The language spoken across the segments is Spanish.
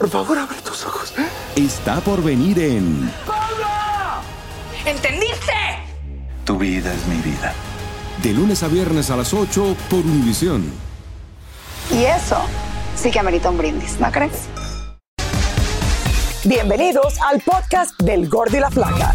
Por favor, abre tus ojos. está por venir en ¿Entendiste? Tu vida es mi vida. De lunes a viernes a las 8 por Univisión. Y eso sí que amerita un brindis, ¿no crees? Bienvenidos al podcast del Gordo y la Flaca.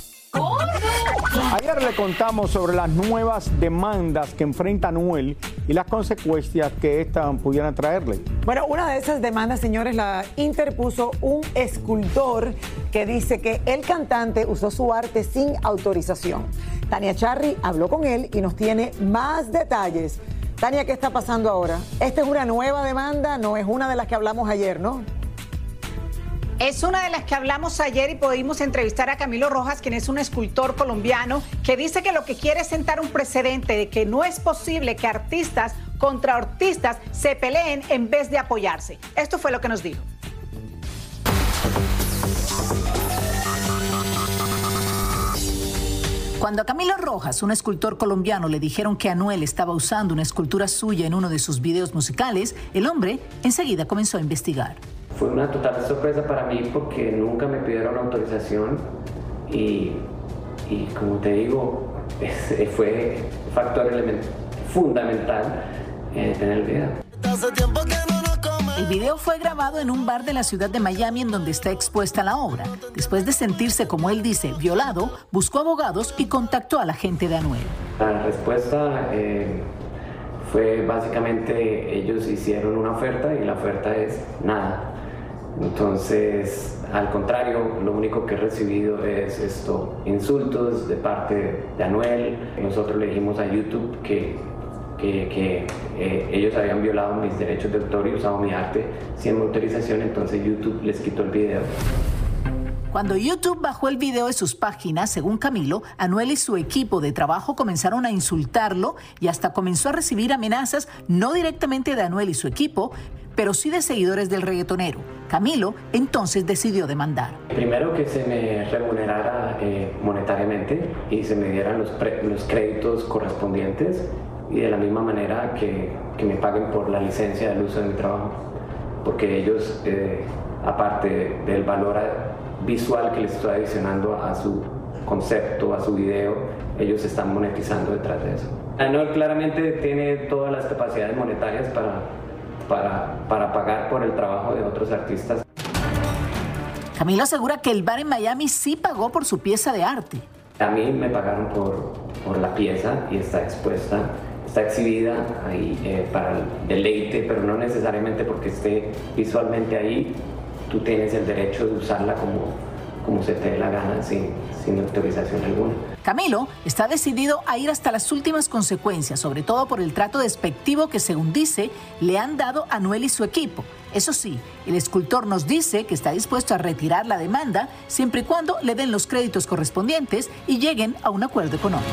Ayer le contamos sobre las nuevas demandas que enfrenta Anuel y las consecuencias que éstas pudieran traerle. Bueno, una de esas demandas, señores, la interpuso un escultor que dice que el cantante usó su arte sin autorización. Tania Charry habló con él y nos tiene más detalles. Tania, ¿qué está pasando ahora? Esta es una nueva demanda, no es una de las que hablamos ayer, ¿no? Es una de las que hablamos ayer y pudimos entrevistar a Camilo Rojas, quien es un escultor colombiano, que dice que lo que quiere es sentar un precedente de que no es posible que artistas contra artistas se peleen en vez de apoyarse. Esto fue lo que nos dijo. Cuando a Camilo Rojas, un escultor colombiano, le dijeron que Anuel estaba usando una escultura suya en uno de sus videos musicales, el hombre enseguida comenzó a investigar. Fue una total sorpresa para mí porque nunca me pidieron autorización y, y como te digo, es- fue factor element- fundamental eh, tener el video. El video fue grabado en un bar de la ciudad de Miami en donde está expuesta la obra. Después de sentirse, como él dice, violado, buscó abogados y contactó a la gente de Anuel. La respuesta eh, fue básicamente ellos hicieron una oferta y la oferta es nada. Entonces, al contrario, lo único que he recibido es esto, insultos de parte de Anuel. Nosotros le dijimos a YouTube que, que, eh, ellos habían violado mis derechos de autor y usado mi arte sin mi autorización, entonces YouTube les quitó el video. Cuando YouTube bajó el video de sus páginas, según Camilo, Anuel y su equipo de trabajo comenzaron a insultarlo y hasta comenzó a recibir amenazas no directamente de Anuel y su equipo, pero sí de seguidores del reggaetonero. Camilo entonces decidió demandar. Primero que se me remunerara eh, monetariamente y se me dieran los, los créditos correspondientes y de la misma manera que, que me paguen por la licencia del uso de mi trabajo. Porque ellos, eh, aparte del valor visual que les estoy adicionando a su concepto, a su video, ellos están monetizando detrás de eso. Anuel claramente tiene todas las capacidades monetarias para, para, para pagar por el trabajo de otros artistas. Camilo asegura que el bar en Miami sí pagó por su pieza de arte. A mí me pagaron por, por la pieza y está expuesta, está exhibida ahí eh, para el deleite, pero no necesariamente porque esté visualmente ahí. Tú tienes el derecho de usarla como, como se te dé la gana sin, sin autorización alguna. Camilo está decidido a ir hasta las últimas consecuencias, sobre todo por el trato despectivo que, según dice, le han dado a Noel y su equipo. Eso sí, el escultor nos dice que está dispuesto a retirar la demanda siempre y cuando le den los créditos correspondientes y lleguen a un acuerdo económico.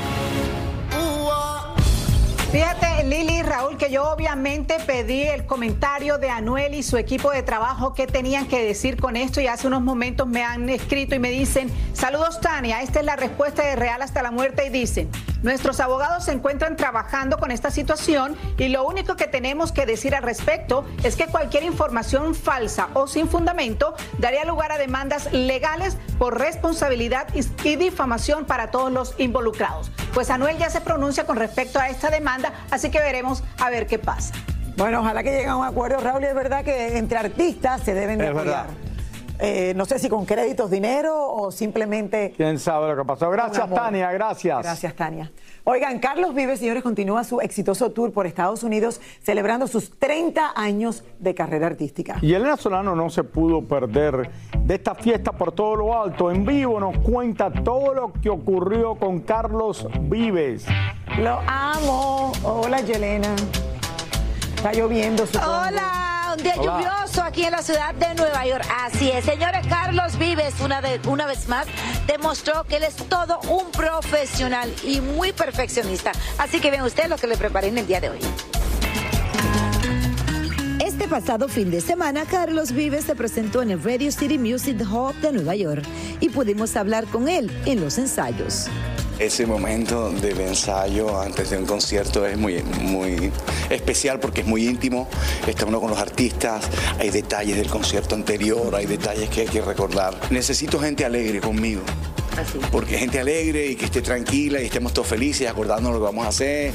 Fíjate, Lili Raúl, que yo obviamente pedí el comentario de Anuel y su equipo de trabajo, qué tenían que decir con esto, y hace unos momentos me han escrito y me dicen, saludos Tania, esta es la respuesta de Real hasta la muerte, y dicen, Nuestros abogados se encuentran trabajando con esta situación y lo único que tenemos que decir al respecto es que cualquier información falsa o sin fundamento daría lugar a demandas legales por responsabilidad y difamación para todos los involucrados. Pues Anuel ya se pronuncia con respecto a esta demanda, así que veremos a ver qué pasa. Bueno, ojalá que lleguen a un acuerdo, Raúl. Es verdad que entre artistas se deben de apoyar. Eh, no sé si con créditos, dinero o simplemente. Quién sabe lo que pasó. Gracias, Tania, gracias. Gracias, Tania. Oigan, Carlos Vives, señores, continúa su exitoso tour por Estados Unidos celebrando sus 30 años de carrera artística. Y Elena Solano no se pudo perder de esta fiesta por todo lo alto. En vivo nos cuenta todo lo que ocurrió con Carlos Vives. Lo amo. Hola, Yelena. Está lloviendo. Hola, un día lluvioso aquí en la ciudad de Nueva York. Así es, señores, Carlos Vives una, de, una vez más demostró que él es todo un profesional y muy perfeccionista. Así que ven ustedes lo que le preparé en el día de hoy. Este pasado fin de semana, Carlos Vives se presentó en el Radio City Music Hall de Nueva York y pudimos hablar con él en los ensayos. Ese momento del ensayo antes de un concierto es muy, muy especial porque es muy íntimo, está uno con los artistas, hay detalles del concierto anterior, hay detalles que hay que recordar. Necesito gente alegre conmigo. Porque gente alegre y que esté tranquila y estemos todos felices acordándonos lo que vamos a hacer.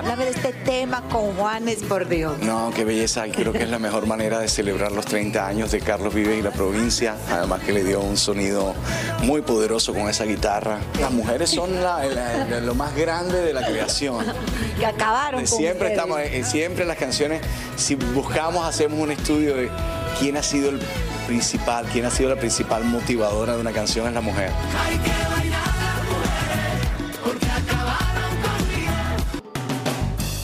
Háblame de este tema con Juanes, por Dios. No, qué belleza. Creo que es la mejor manera de celebrar los 30 años de Carlos Vives y la provincia. Además que le dio un sonido muy poderoso con esa guitarra. Las mujeres son lo más grande de la creación. Que acabaron. Siempre estamos, eh, siempre en las canciones, si buscamos, hacemos un estudio de quién ha sido el principal, quién ha sido la principal motivadora de una canción es la mujer.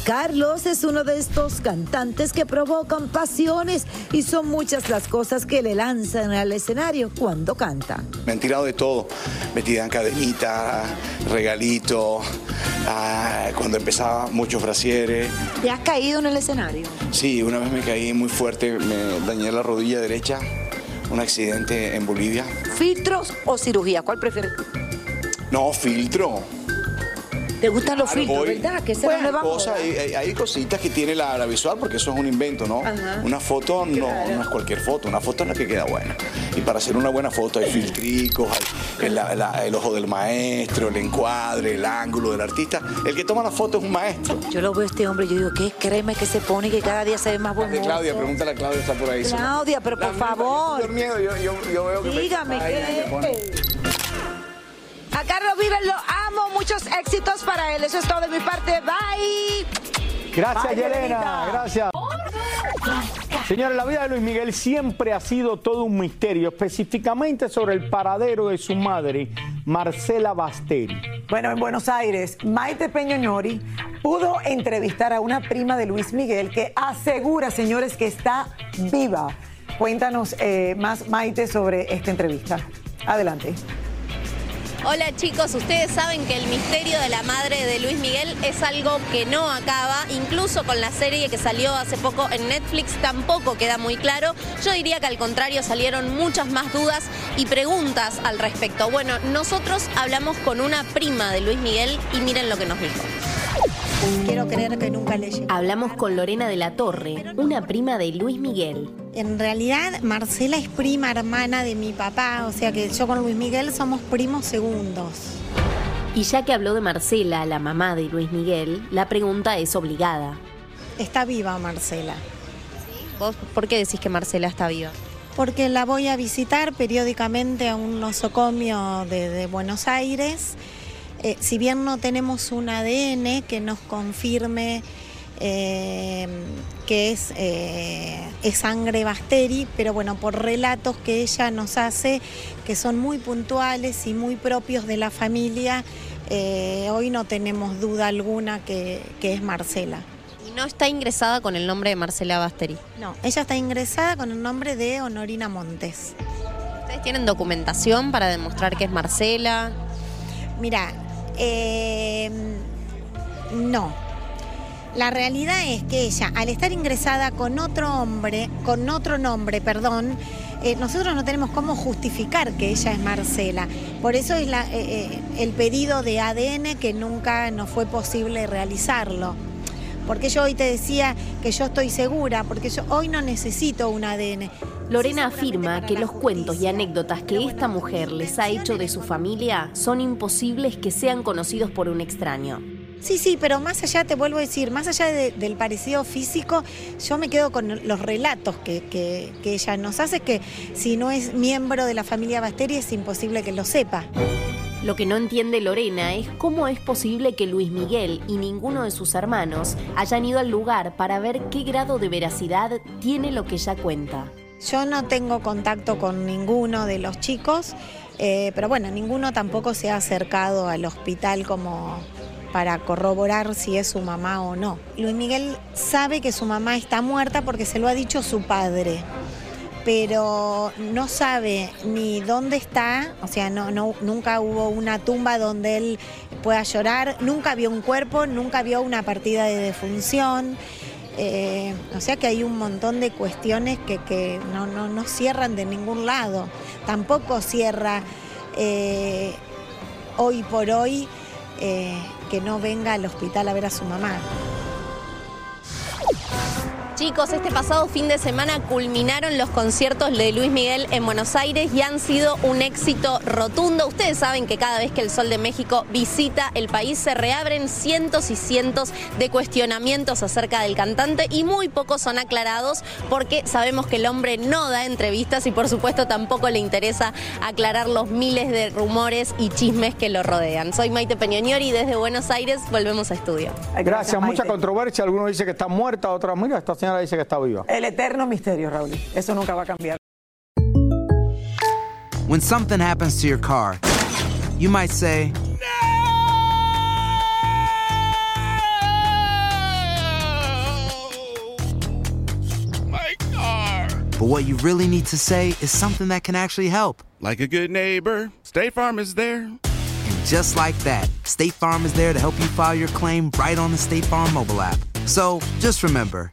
Carlos es uno de estos cantantes que provocan pasiones y son muchas las cosas que le lanzan al escenario cuando canta. Me han tirado de todo, me tiran cadenita, regalito, ah, cuando empezaba muchos brasieres. ¿Te has caído en el escenario? Sí, una vez me caí muy fuerte, me dañé la rodilla derecha, un accidente en Bolivia. ¿Filtros o cirugía? ¿Cuál prefieres? No, filtro. ¿Te gustan los filtros, verdad? Que se bueno, cosa, hay, hay, cositas que tiene la, visual porque eso es un invento, ¿no? Una foto no, no, es cualquier foto, una foto es la que queda buena. Y para hacer una buena foto hay filtricos, hay el, ojo del maestro, el encuadre, el ángulo del artista. El que toma la foto es un maestro. Yo lo veo a este hombre yo digo, ¿qué crema que se pone que cada día se ve más bonito? Claudia, pregúntale a Claudia, está por ahí. Claudia, pero por favor. Yo, miedo, yo, yo, veo que Dígame, ¿qué? A Carlos Vives lo muchos éxitos para él. Eso es todo de mi parte. Bye. Gracias, Yelena. Gracias. Señora, la vida de Luis Miguel siempre ha sido todo un misterio, específicamente sobre el paradero de su madre, Marcela Basteri. Bueno, en Buenos Aires, Maite Peñonori pudo entrevistar a una prima de Luis Miguel que asegura, señores, que está viva. Cuéntanos eh, más, Maite, sobre esta entrevista. Adelante. Hola chicos, ustedes saben que el misterio de la madre de Luis Miguel es algo que no acaba, incluso con la serie que salió hace poco en Netflix tampoco queda muy claro. Yo diría que al contrario salieron muchas más dudas y preguntas al respecto. Bueno, nosotros hablamos con una prima de Luis Miguel y miren lo que nos dijo. Quiero creer que nunca le Hablamos con Lorena de la Torre, una prima de Luis Miguel. En realidad, Marcela es prima hermana de mi papá, o sea que yo con Luis Miguel somos primos segundos. Y ya que habló de Marcela, la mamá de Luis Miguel, la pregunta es obligada. Está viva Marcela. ¿Vos por qué decís que Marcela está viva? Porque la voy a visitar periódicamente a un nosocomio de Buenos Aires eh, si bien no tenemos un ADN que nos confirme eh, que es, eh, es, sangre Basteri, pero bueno, por relatos que ella nos hace, que son muy puntuales y muy propios de la familia, hoy no tenemos duda alguna que, que, es Marcela. ¿Y no está ingresada con el nombre de Marcela Basteri? No, ella está ingresada con el nombre de Honorina Montes. ¿Ustedes tienen documentación para demostrar que es Marcela? Mira, eh, no. La realidad es que ella, al estar ingresada con otro hombre, con otro nombre, perdón, eh, nosotros no tenemos cómo justificar que ella es Marcela. Por eso es la, eh, eh, el pedido de ADN que nunca nos fue posible realizarlo. Porque yo hoy te decía que yo estoy segura, porque yo hoy no necesito un ADN. Lorena afirma que los cuentos y anécdotas que esta mujer les ha hecho de su familia son imposibles que sean conocidos por un extraño. Sí, sí, pero más allá, te vuelvo a decir, más allá de- del parecido físico, yo me quedo con los relatos que, que- que ella nos hace, que si no es miembro de la familia Basteri es imposible que lo sepa. Lo que no entiende Lorena es cómo es posible que Luis Miguel y ninguno de sus hermanos hayan ido al lugar para ver qué grado de veracidad tiene lo que ella cuenta. Yo no tengo contacto con ninguno de los chicos, eh, pero bueno, ninguno tampoco se ha acercado al hospital como para corroborar si es su mamá o no. Luis Miguel sabe que su mamá está muerta porque se lo ha dicho su padre, pero no sabe ni dónde está, o sea, no, nunca hubo una tumba donde él pueda llorar, nunca vio un cuerpo, nunca vio una partida de defunción. Eh, o sea que hay un montón de cuestiones que, que no, no- no cierran de ningún lado. Tampoco cierra eh, hoy por hoy eh, que no venga al hospital a ver a su mamá. Chicos, este pasado fin de semana culminaron los conciertos de Luis Miguel en Buenos Aires y han sido un éxito rotundo. Ustedes saben que cada vez que el Sol de México visita el país se reabren cientos y cientos de cuestionamientos acerca del cantante y muy pocos son aclarados porque sabemos que el hombre no da entrevistas y por supuesto tampoco le interesa aclarar los miles de rumores y chismes que lo rodean. Soy Maite Peñoniori y desde Buenos Aires volvemos a estudio. Gracias, mucha controversia. Algunos dicen que está muerta, otros, mira, esta señora dice que está viva. El eterno misterio, Raúl. Eso nunca va a cambiar. When something happens to your car, you might say, No. My car. but what you really need to say is something that can actually help. Like a good neighbor, State Farm is there. And just like that, State Farm is there to help you file your claim right on the State Farm mobile app. So just remember,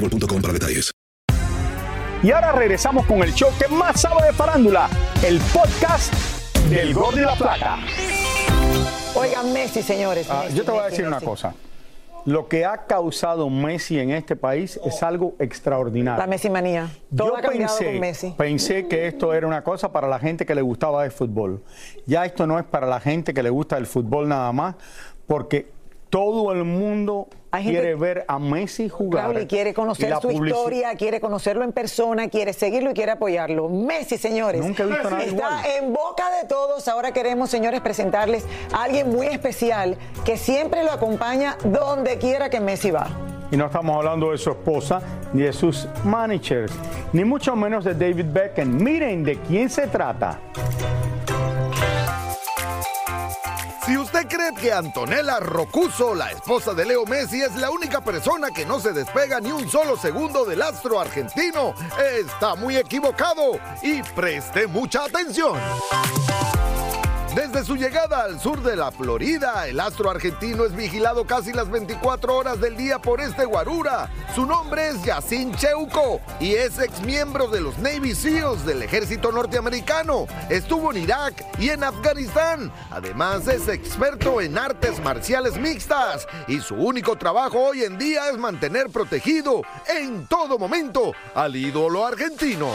boostmobile.com para detalles. Y ahora regresamos con el show que más sabe de farándula, el podcast del Gol de la Plata. Oigan, Messi, señores. Ah, Messi, yo te voy a Messi, decir una cosa. Lo que ha causado Messi en este país es algo extraordinario. La Messi manía. Todo Yo ha pensé, con Messi. pensé que esto era una cosa para la gente que le gustaba el fútbol. Ya esto no es para la gente que le gusta el fútbol nada más, porque todo el mundo Hay gente- quiere ver a Messi jugar. Y quiere conocer Y su historia, quiere conocerlo en persona, quiere seguirlo y quiere apoyarlo. Messi, señores. Nunca he visto nada Está en boca de todos. Ahora queremos, señores, presentarles a alguien muy especial que siempre lo acompaña donde quiera que Messi va. Y no estamos hablando de su esposa ni de sus managers, ni mucho menos de David Beckham. Miren de quién se trata. Si usted cree que Antonella Rocuso, la esposa de Leo Messi, es la única persona que no se despega ni un solo segundo del astro argentino, está muy equivocado y preste mucha atención. Desde su llegada al sur de la Florida, el astro argentino es vigilado casi las 24 horas del día por este guarura. Su nombre es Yacine Cheuco y es ex miembro de los Navy SEALs del ejército norteamericano. Estuvo en Irak y en Afganistán. Además es experto en artes marciales mixtas y su único trabajo hoy en día es mantener protegido en todo momento al ídolo argentino.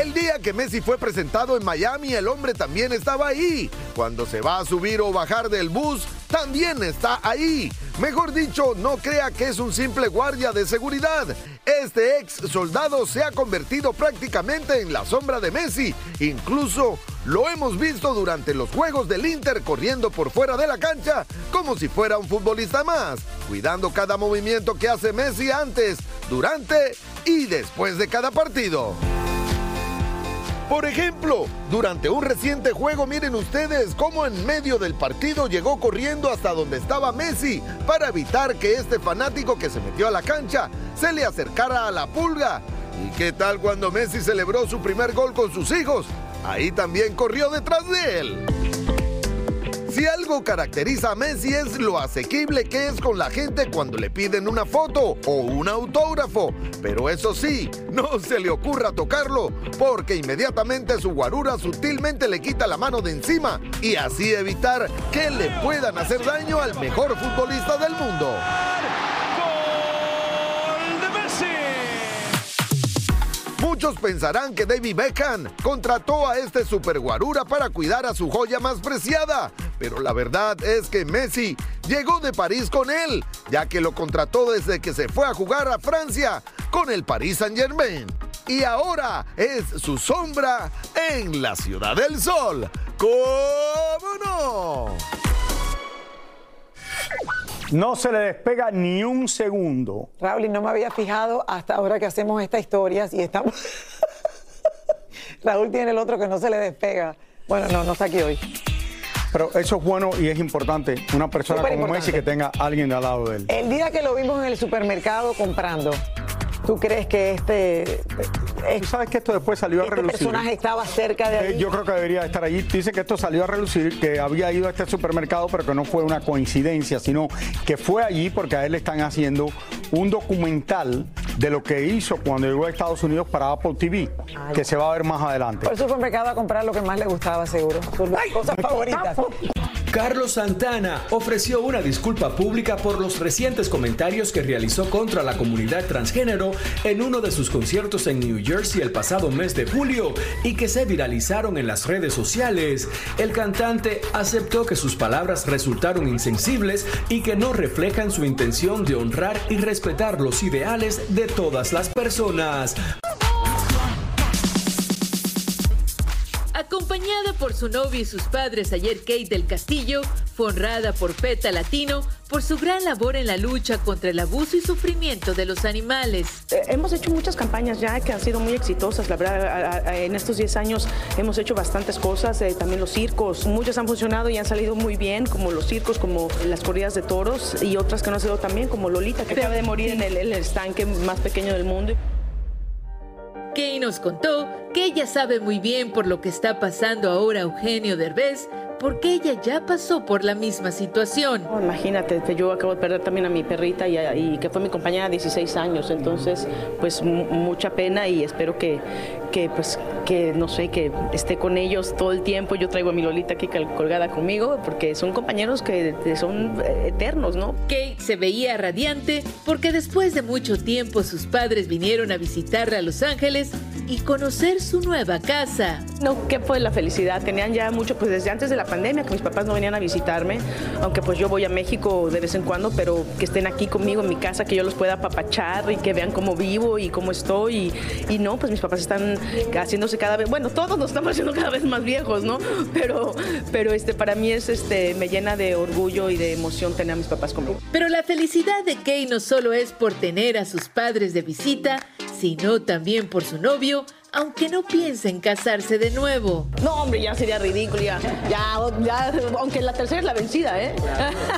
El día que Messi fue presentado en Miami, el hombre también estaba ahí. Cuando se va a subir o bajar del bus, también está ahí. Mejor dicho, no crea que es un simple guardia de seguridad. Este ex soldado se ha convertido prácticamente en la sombra de Messi. Incluso lo hemos visto durante los juegos del Inter corriendo por fuera de la cancha como si fuera un futbolista más, cuidando cada movimiento que hace Messi antes, durante y después de cada partido. Por ejemplo, durante un reciente juego, miren ustedes cómo en medio del partido llegó corriendo hasta donde estaba Messi para evitar que este fanático que se metió a la cancha se le acercara a la pulga. ¿Y qué tal cuando Messi celebró su primer gol con sus hijos? Ahí también corrió detrás de él. Si algo caracteriza a Messi es lo asequible que es con la gente cuando le piden una foto o un autógrafo. Pero eso sí, no se le ocurra tocarlo, porque inmediatamente su guarura sutilmente le quita la mano de encima y así evitar que le puedan hacer daño al mejor futbolista del mundo. Muchos pensarán que David Beckham contrató a este superguarura para cuidar a su joya más preciada, pero la verdad es que Messi llegó de París con él, ya que lo contrató desde que se fue a jugar a Francia con el Paris Saint-Germain. Y ahora es su sombra en la Ciudad del Sol. ¿Cómo no? No se le despega ni un segundo. Raúl, y no me había fijado hasta ahora que hacemos estas historias y estamos. Raúl tiene el otro que no se le despega. Bueno, no, no está aquí hoy. Pero eso es bueno y es importante. Una persona como Messi que tenga a alguien al lado de él. El día que lo vimos en el supermercado comprando, ¿tú crees que este. ¿Tú sabes que esto después salió a este relucir? personaje estaba cerca de Eh? Yo creo que debería estar allí. Dice que esto salió a relucir, que había ido a este supermercado, pero que no fue una coincidencia, sino que fue allí porque a él le están haciendo un documental de lo que hizo cuando llegó a Estados Unidos para Apple TV, que se va a ver más adelante. Fue al supermercado a comprar lo que más le gustaba, seguro. Sus cosas favoritas. Carlos Santana ofreció una disculpa pública por los recientes comentarios que realizó contra la comunidad transgénero en uno de sus conciertos en New Jersey el pasado mes de julio y que se viralizaron en las redes sociales. El cantante aceptó que sus palabras resultaron insensibles y que no reflejan su intención de honrar y respetar los ideales de todas las personas. Acompañada por su novio y sus padres ayer Kate del Castillo, fue honrada por PETA Latino por su gran labor en la lucha contra el abuso y sufrimiento de los animales. Eh, Hemos hecho muchas campañas ya que han sido muy exitosas, la verdad, en estos 10 años hemos hecho bastantes cosas, eh, también los circos, muchas han funcionado y han salido muy bien, como los circos, como las corridas de toros y otras que no han sido tan bien, como Lolita, que acaba de morir en el, el estanque más pequeño del mundo. Kay nos contó que ella sabe muy bien por lo que está pasando ahora Eugenio Derbez, porque ella ya pasó por la misma situación. Oh, imagínate, yo acabo de perder también a mi perrita y, a- y que fue mi compañera de 16 años, entonces pues mu- mucha pena y espero que, que pues que no sé, que esté con ellos todo el tiempo. Yo traigo a mi Lolita aquí colgada conmigo porque son compañeros que que son eh, eternos, ¿no? Kate se veía radiante porque después de mucho tiempo sus padres vinieron a visitarla a Los Ángeles y conocer su nueva casa. No, ¿qué fue la felicidad? Tenían ya mucho, pues desde antes de la pandemia, que mis papás no venían a visitarme, aunque pues yo voy a México de vez en cuando, pero que estén aquí conmigo en mi casa, que yo los pueda apapachar y que vean cómo vivo y cómo estoy. Y, y no, pues mis papás están haciéndose cada vez, bueno, todos nos estamos haciendo cada vez más viejos, ¿no? Pero, pero este, para mí es, este, me llena de orgullo y de emoción tener a mis papás conmigo. Pero la felicidad de Kay no solo es por tener a sus padres de visita, sino también por su novio, aunque no piensa en casarse de nuevo. No, hombre, ya sería ridículo, ya, ya, ya, aunque la tercera es la vencida, ¿eh?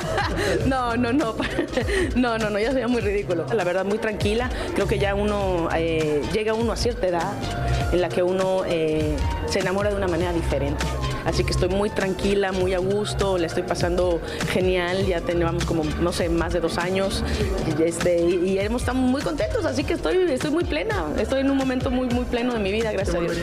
No, no, no, no, no, no, ya sería muy ridículo. La verdad, muy tranquila, creo que ya uno, eh, llega uno a cierta edad en la que uno eh, se enamora de una manera diferente. Así que estoy muy tranquila, muy a gusto, la estoy pasando genial, ya tenemos como, no sé, más de dos años y, este, y, y hemos estado muy contentos, así que estoy, estoy muy plena, estoy en un momento muy, muy pleno de mi vida, gracias a Dios.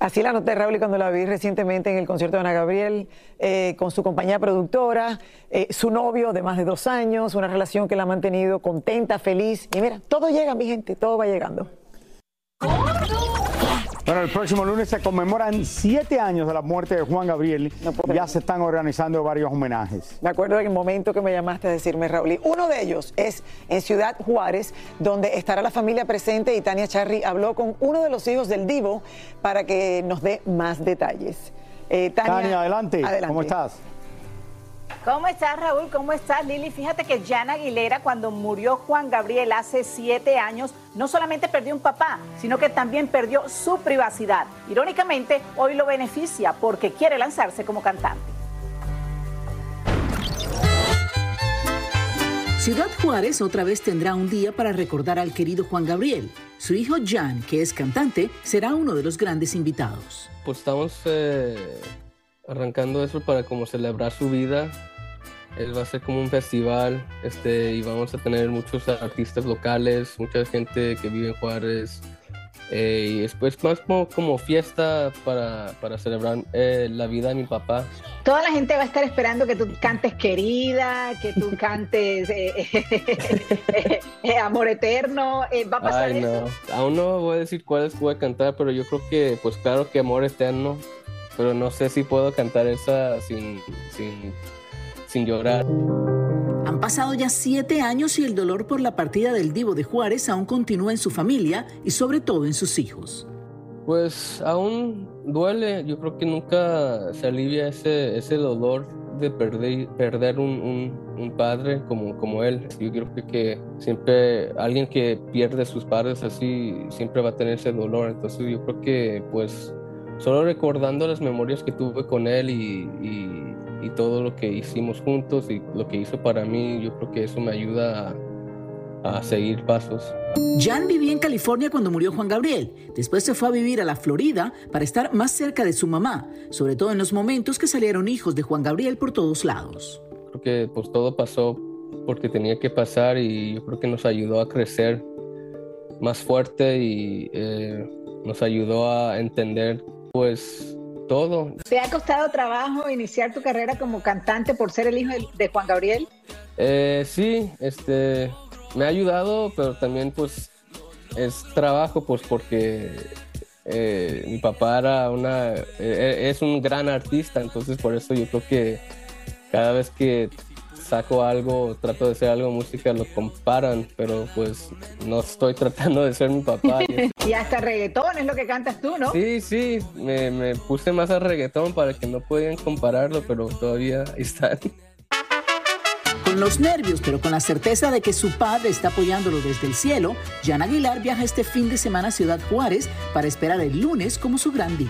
Así la noté, Raúl, y cuando la vi recientemente en el concierto de Ana Gabriel, eh, con su compañía productora, eh, su novio de más de dos años, una relación que la ha mantenido contenta, feliz. Y mira, todo llega, mi gente, todo va llegando. Bueno, el próximo lunes se conmemoran siete años de la muerte de Juan Gabriel. ya se están organizando varios homenajes. Me acuerdo del momento que me llamaste a decirme, Raúl. Y uno de ellos es en Ciudad Juárez, donde estará la familia presente y Tania Charry habló con uno de los hijos del Divo para que nos dé más detalles. Eh, Tania, adelante. ¿Cómo estás? ¿Cómo estás, Raúl? ¿Cómo estás, Lili? Fíjate que Jan Aguilera, cuando murió Juan Gabriel hace siete años, no solamente perdió un papá, sino que también perdió su privacidad. Irónicamente, hoy lo beneficia porque quiere lanzarse como cantante. Ciudad Juárez otra vez tendrá un día para recordar al querido Juan Gabriel. Su hijo Jan, que es cantante, será uno de los grandes invitados. Pues estamos eh, arrancando eso para como celebrar su vida. Él va a ser como un festival este, y vamos a tener muchos artistas locales, mucha gente que vive en Juárez. Eh, y después más como, fiesta para, para celebrar eh, la vida de mi papá. Toda la gente va a estar esperando que tú cantes querida, que tú cantes eh, Amor Eterno. ¿Va a pasar Ay, no. Aún no voy a decir cuáles voy a cantar, pero yo creo que, pues claro que Amor Eterno pero no sé si puedo cantar esa sin, sin, llorar. Han pasado ya siete años y el dolor por la partida del Divo de Juárez aún continúa en su familia y sobre todo en sus hijos. Pues aún duele, yo creo que nunca se alivia ese, ese dolor de perder, perder un, un, padre como, como él. Yo creo que, que, siempre alguien que pierde sus padres así siempre va a tener ese dolor. Entonces yo creo que pues solo recordando las memorias que tuve con él y, todo lo que hicimos juntos y lo que hizo para mí, yo creo que eso me ayuda a, a seguir pasos. Jan vivía en California cuando murió Juan Gabriel. Después se fue a vivir a la Florida para estar más cerca de su mamá, sobre todo en los momentos que salieron hijos de Juan Gabriel por todos lados. Creo que pues todo pasó porque tenía que pasar y yo creo que nos ayudó a crecer más fuerte y eh, nos ayudó a entender pues todo. ¿Te ha costado trabajo iniciar tu carrera como cantante por ser el hijo de Juan Gabriel? Eh, sí, este, me ha ayudado, pero también pues es trabajo, pues porque eh, mi papá era una, eh, es un gran artista, entonces por eso yo creo que cada vez que saco algo, trato de hacer algo música, lo comparan, pero pues no estoy tratando de ser mi papá. Y, hasta reggaetón es lo que cantas tú, ¿no? Sí, sí, me, me puse más a reggaetón para que no puedan compararlo, pero todavía ahí está. Con los nervios, pero con la certeza de que su padre está apoyándolo desde el cielo, Jan Aguilar viaja este fin de semana a Ciudad Juárez para esperar el lunes como su gran día.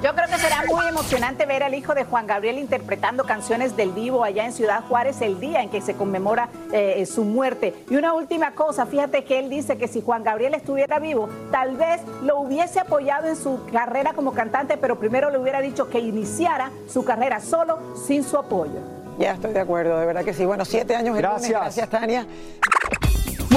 Yo creo que será muy emocionante ver al hijo de Juan Gabriel interpretando canciones del vivo allá en Ciudad Juárez el día en que se conmemora eh, su muerte. Y una última cosa, fíjate que él dice que si Juan Gabriel estuviera vivo, tal vez lo hubiese apoyado en su carrera como cantante, pero primero le hubiera dicho que iniciara su carrera solo sin su apoyo. Ya estoy de acuerdo, de verdad que sí. Bueno, siete años en Gracias. Gracias, Tania.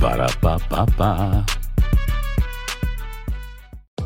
Para pa pa pa.